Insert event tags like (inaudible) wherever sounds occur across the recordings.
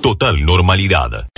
Total normalidad.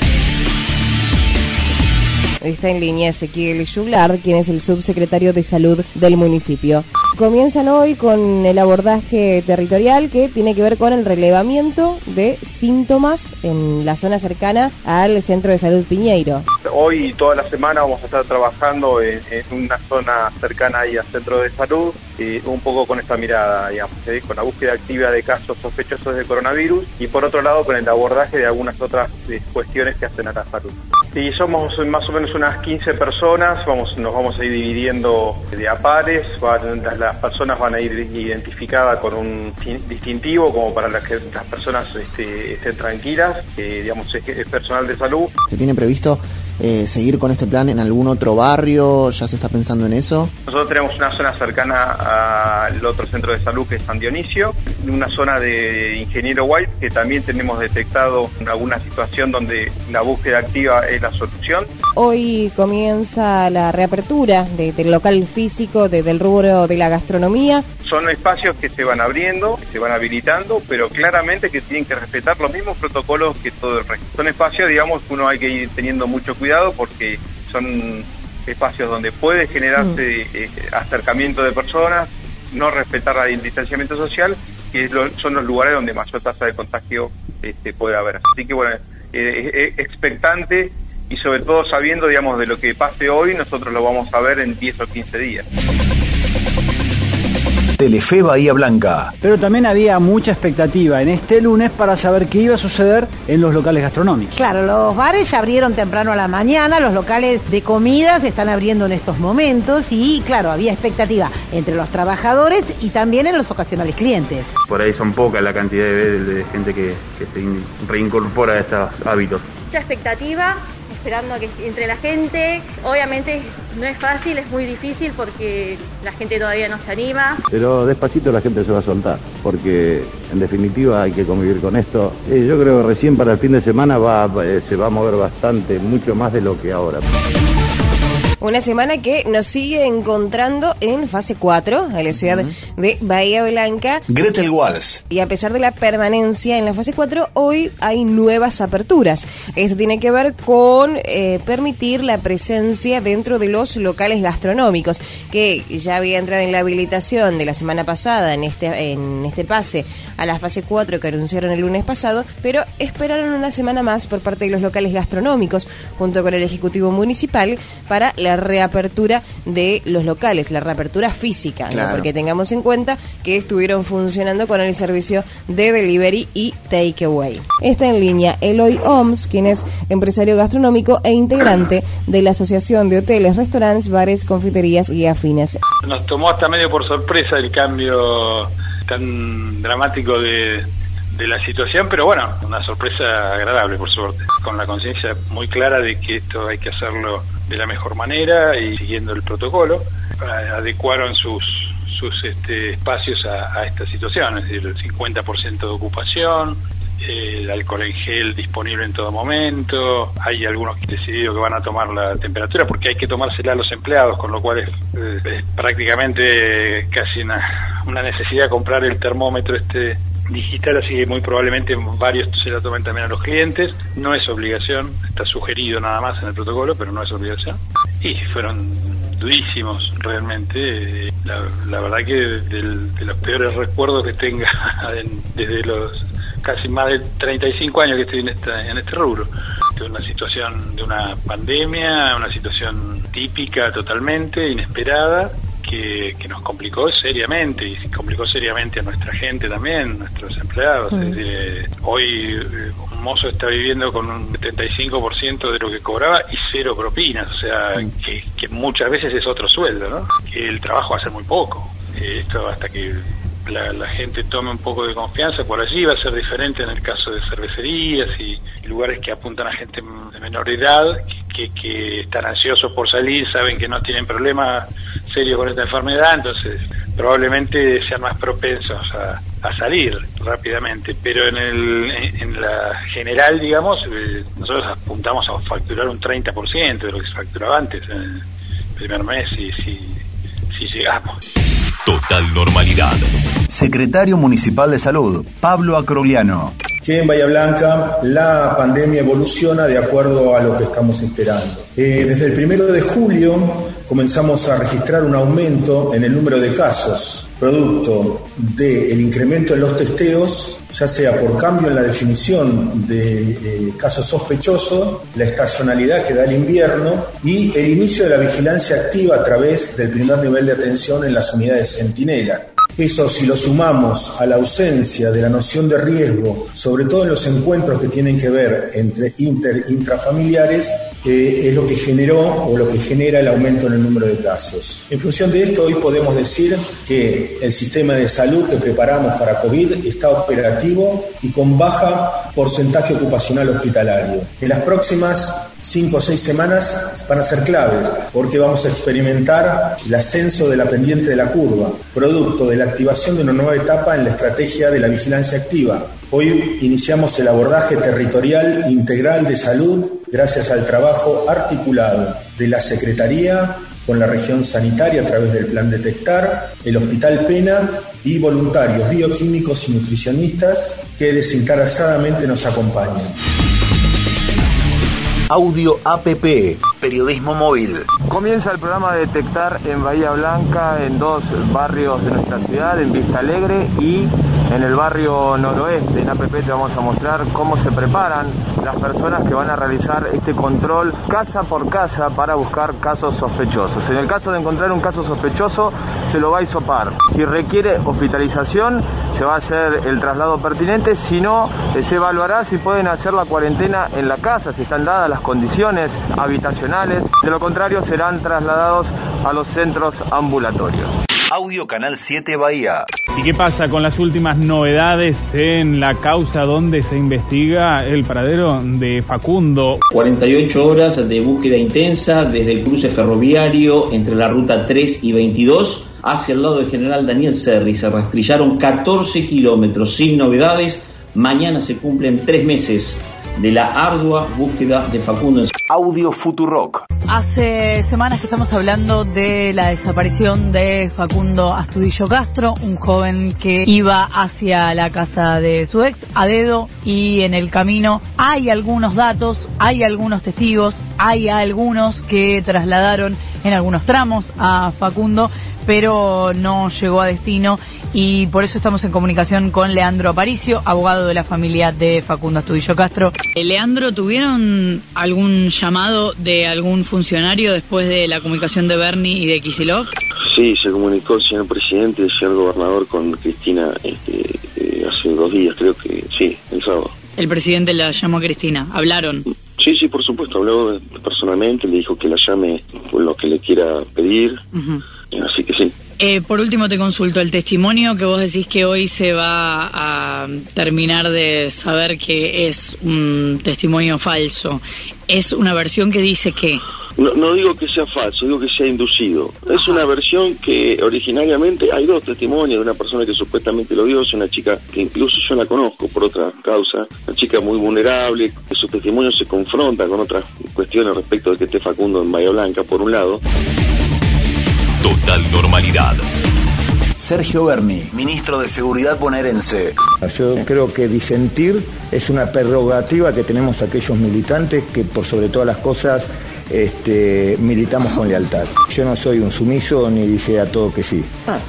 Está en línea Ezequiel Juglar, quien es el subsecretario de Salud del municipio. Comienzan hoy con el abordaje territorial que tiene que ver con el relevamiento de síntomas en la zona cercana al Centro de Salud Piñeiro. Hoy y toda la semana vamos a estar trabajando en, una zona cercana ahí al Centro de Salud, y un poco con esta mirada, digamos, con la búsqueda activa de casos sospechosos de coronavirus y por otro lado con el abordaje de algunas otras eh, cuestiones que hacen a la salud. Sí, somos más o menos unas 15 personas, vamos, nos vamos a ir dividiendo de a pares, las personas van a ir identificadas con un distintivo como para que las personas este, estén tranquilas, digamos es personal de salud. ¿Se tiene previsto eh, seguir con este plan en algún otro barrio? ¿Ya se está pensando en eso? Nosotros tenemos una zona cercana al otro centro de salud que es San Dionisio, una zona de Ingeniero White que también tenemos detectado alguna situación donde la búsqueda activa es la solución. Hoy comienza la reapertura del local físico del rubro de la gastronomía. Son espacios que se van abriendo, se van habilitando, pero claramente que tienen que respetar los mismos protocolos que todo el resto. Son espacios, digamos, que uno hay que ir teniendo mucho cuidado porque son espacios donde puede generarse mm. eh, acercamiento de personas, no respetar el distanciamiento social, que son los lugares donde mayor tasa de contagio este, puede haber. Así que bueno, eh, expectante y sobre todo sabiendo, digamos, de lo que pase hoy, nosotros lo vamos a ver en 10 o 15 días. Telefe Bahía Blanca. Pero también había mucha expectativa en este lunes para saber qué iba a suceder en los locales gastronómicos. Claro, los bares ya abrieron temprano a la mañana, los locales de comidas están abriendo en estos momentos y claro, había expectativa entre los trabajadores y también en los ocasionales clientes. Por ahí son pocas la cantidad de, gente que, que se reincorpora a estos hábitos. Mucha expectativa, esperando a que entre la gente. Obviamente no es fácil, es muy difícil porque la gente todavía no se anima. Pero despacito la gente se va a soltar, porque en definitiva hay que convivir con esto. yo creo que recién para el fin de semana va, eh, se va a mover bastante, mucho más de lo que ahora. Una semana que nos sigue encontrando en fase 4, en la ciudad de Bahía Blanca. Gretel Walls. Y a pesar de la permanencia en la fase 4, hoy hay nuevas aperturas. Esto tiene que ver con eh, permitir la presencia dentro de los locales gastronómicos, que ya había entrado en la habilitación de la semana pasada en este, en este pase a la fase 4 que anunciaron el lunes pasado, pero esperaron una semana más por parte de los locales gastronómicos, junto con el Ejecutivo Municipal, para la reapertura de los locales, la reapertura física, porque tengamos en cuenta que estuvieron funcionando con el servicio de delivery y takeaway. Está en línea Eloy Oms, quien es empresario gastronómico e integrante de la Asociación de Hoteles, Restaurantes, Bares, Confiterías y Afines. Nos tomó hasta medio por sorpresa el cambio tan dramático de, de la situación, pero bueno, una sorpresa agradable por suerte, con la conciencia muy clara de que esto hay que hacerlo de la mejor manera y siguiendo el protocolo. Adecuaron sus, sus este, espacios a, esta situación, es decir, el 50% de ocupación, el alcohol en gel disponible en todo momento, hay algunos que han decidido que van a tomar la temperatura porque hay que tomársela a los empleados, con lo cual es, es prácticamente casi una, una necesidad comprar el termómetro este digital, así que muy probablemente varios se la tomen también a los clientes. No es obligación, está sugerido nada más en el protocolo, pero no es obligación. Y fueron durísimos realmente. La, verdad que de los peores recuerdos que tenga (laughs) desde los casi más de 35 años que estoy en, esta, en este rubro. De una situación de una pandemia, una situación típica totalmente, inesperada, que, nos complicó seriamente y complicó seriamente a nuestra gente también, nuestros empleados. hoy eh, un mozo está viviendo con un 75% de lo que cobraba y cero propinas, o sea, que, muchas veces es otro sueldo, ¿no? Que el trabajo hace muy poco. Eh, esto hasta que la, gente tome un poco de confianza por allí va a ser diferente en el caso de cervecerías y, lugares que apuntan a gente de menor edad que, que, están ansiosos por salir, saben que no tienen problemas serios con esta enfermedad, entonces probablemente sean más propensos a, salir rápidamente. Pero en, el, en la general, digamos, eh, nosotros apuntamos a facturar un 30% de lo que se facturaba antes en el primer mes y si, si llegamos. Total normalidad. Secretario Municipal de Salud, Pablo Acroliano. Que en Bahía Blanca la pandemia evoluciona de acuerdo a lo que estamos esperando. Eh, desde el primero de julio comenzamos a registrar un aumento en el número de casos, producto del incremento en los testeos, ya sea por cambio en la definición de eh, casos sospechosos, la estacionalidad que da el invierno y el inicio de la vigilancia activa a través del primer nivel de atención en las unidades centinela. Eso si lo sumamos a la ausencia de la noción de riesgo, sobre todo en los encuentros que tienen que ver entre inter intrafamiliares, eh, es lo que generó o lo que genera el aumento en el número de casos. En función de esto, hoy podemos decir que el sistema de salud que preparamos para COVID está operativo y con baja porcentaje ocupacional hospitalario. En las próximas cinco o seis semanas van a ser claves porque vamos a experimentar el ascenso de la pendiente de la curva, producto de la activación de una nueva etapa en la estrategia de la vigilancia activa. Hoy iniciamos el abordaje territorial integral de salud gracias al trabajo articulado de la Secretaría con la región sanitaria a través del plan Detectar, el Hospital Pena y voluntarios bioquímicos y nutricionistas que desinteresadamente nos acompañan. Audio APP, periodismo móvil. Comienza el programa de Detectar en Bahía Blanca, en dos barrios de nuestra ciudad, en Vista Alegre y en el barrio noroeste. En APP te vamos a mostrar cómo se preparan las personas que van a realizar este control casa por casa para buscar casos sospechosos. En el caso de encontrar un caso sospechoso, se lo va a hisopar. Si requiere hospitalización, se va a hacer el traslado pertinente, si no, se evaluará si pueden hacer la cuarentena en la casa, si están dadas las condiciones habitacionales. De lo contrario, serán trasladados a los centros ambulatorios. Audio Canal 7 Bahía. ¿Y qué pasa con las últimas novedades en la causa donde se investiga el paradero de Facundo? 48 horas de búsqueda intensa desde el cruce ferroviario entre la ruta 3 y 22 hacia el lado del general Daniel Serri. Se rastrillaron 14 kilómetros sin novedades. Mañana se cumplen tres meses de la ardua búsqueda de Facundo. Audio Futurock. Hace semanas que estamos hablando de la desaparición de Facundo Astudillo Castro, un joven que iba hacia la casa de su ex a dedo y en el camino hay algunos datos, hay algunos testigos, hay algunos que trasladaron en algunos tramos a Facundo, pero no llegó a destino y por eso estamos en comunicación con Leandro Aparicio, abogado de la familia de Facundo Astudillo Castro. Eh, Leandro, ¿tuvieron algún llamado de algún funcionario después de la comunicación de Bernie y de Kisilov? Sí, se comunicó el señor presidente y el señor gobernador con Cristina este, eh, hace dos días, creo que sí, el sábado. El presidente la llamó a Cristina, ¿hablaron? Sí, sí, por supuesto, habló personalmente, le dijo que la llame por lo que le quiera pedir, así que sí. Eh, por último te consulto el testimonio que vos decís que hoy se va a terminar de saber que es un testimonio falso. Es una versión que dice que... No, no digo que sea falso, digo que sea inducido. Es una versión que originariamente hay dos testimonios de una persona que supuestamente lo dio, es una chica que incluso yo la conozco por otra causa, una chica muy vulnerable, que su testimonio se confronta con otras cuestiones respecto de que esté Facundo en Bahía Blanca, por un lado. Total normalidad. Sergio Berni, ministro de Seguridad bonaerense. Yo creo que disentir es una prerrogativa que tenemos aquellos militantes que por sobre todas las cosas este, militamos con lealtad. Yo no soy un sumiso ni dice a todo que sí.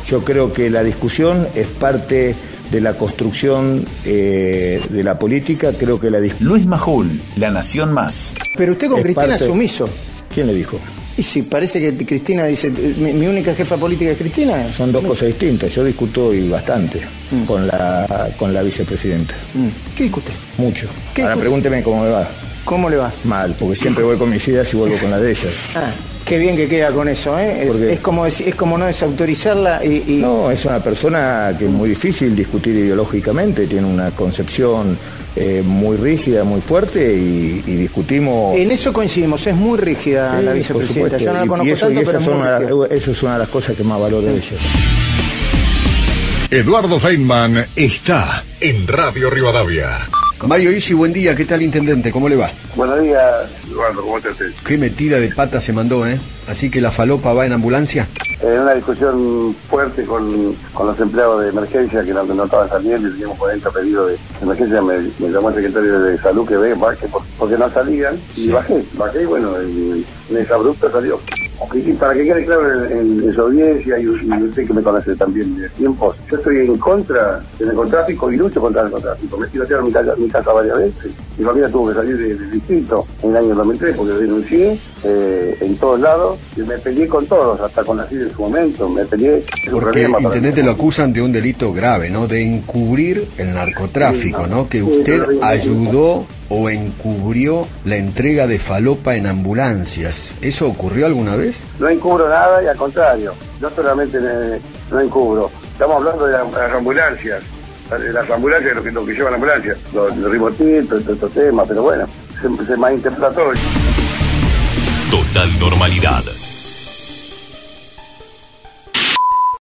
Yo creo que la discusión es parte de la construcción eh, de la política. Creo que la Luis Majul, La Nación Más. Pero usted con Es Cristina parte- es sumiso. ¿Quién le dijo? Y si parece que Cristina dice, mi, mi única jefa política es Cristina. Son dos cosas distintas. Yo discuto hoy bastante Mm. con la con la vicepresidenta. ¿Qué discute? Mucho. ¿Qué Ahora discute? pregúnteme cómo me va. ¿Cómo le va? Mal, porque siempre voy con mis ideas y vuelvo con las de ellas. Ah, qué bien que queda con eso, ¿eh? Es, es como, deci- es como no desautorizarla y... y- No, es una persona que es muy difícil discutir ideológicamente, tiene una concepción eh, muy rígida, muy fuerte y, y discutimos... En eso coincidimos, es muy rígida Sí, la vicepresidenta. Yo no la y- conozco y eso, tanto, y pero es una- eso es una de las cosas que más valoro de ella. Eduardo Feynman está en Radio Rivadavia. Mario Isi, buen día. ¿Qué tal, intendente? ¿Cómo le va? Buenos días, Eduardo, ¿cómo te haces? Qué metida de pata se mandó, ¿eh? Así que la falopa va en ambulancia. En una discusión fuerte con, con los empleados de emergencia que no, no estaban saliendo y teníamos 40 pedidos de emergencia, me, me llamó el secretario de salud que ve, porque no salían, y bajé, bajé y bueno, en, en esa abrupta salió. Para que quede claro en, en- su audiencia y, y usted que me conoce también de tiempos, yo estoy en contra del narcotráfico y lucho contra el narcotráfico. Me tiraron mi casa, mi casa varias veces. Mi familia tuvo que salir de- del distrito en el año 2003 porque denuncié eh, en todos lados y me peleé con todos, hasta con la CID en su momento. Me peleé. Porque, intendente, lo acusan de un delito grave, ¿no? De encubrir el narcotráfico, ¿no? Que usted ayudó o encubrió la entrega de falopa en ambulancias. ¿Eso ocurrió alguna vez? No encubro nada y al contrario, yo solamente me- no encubro. Estamos hablando de la- las ambulancias, de las ambulancias, lo que, que llevan la ambulancia, los, los ribotil, todos estos temas, pero bueno, se, se malinterpretó. Total normalidad.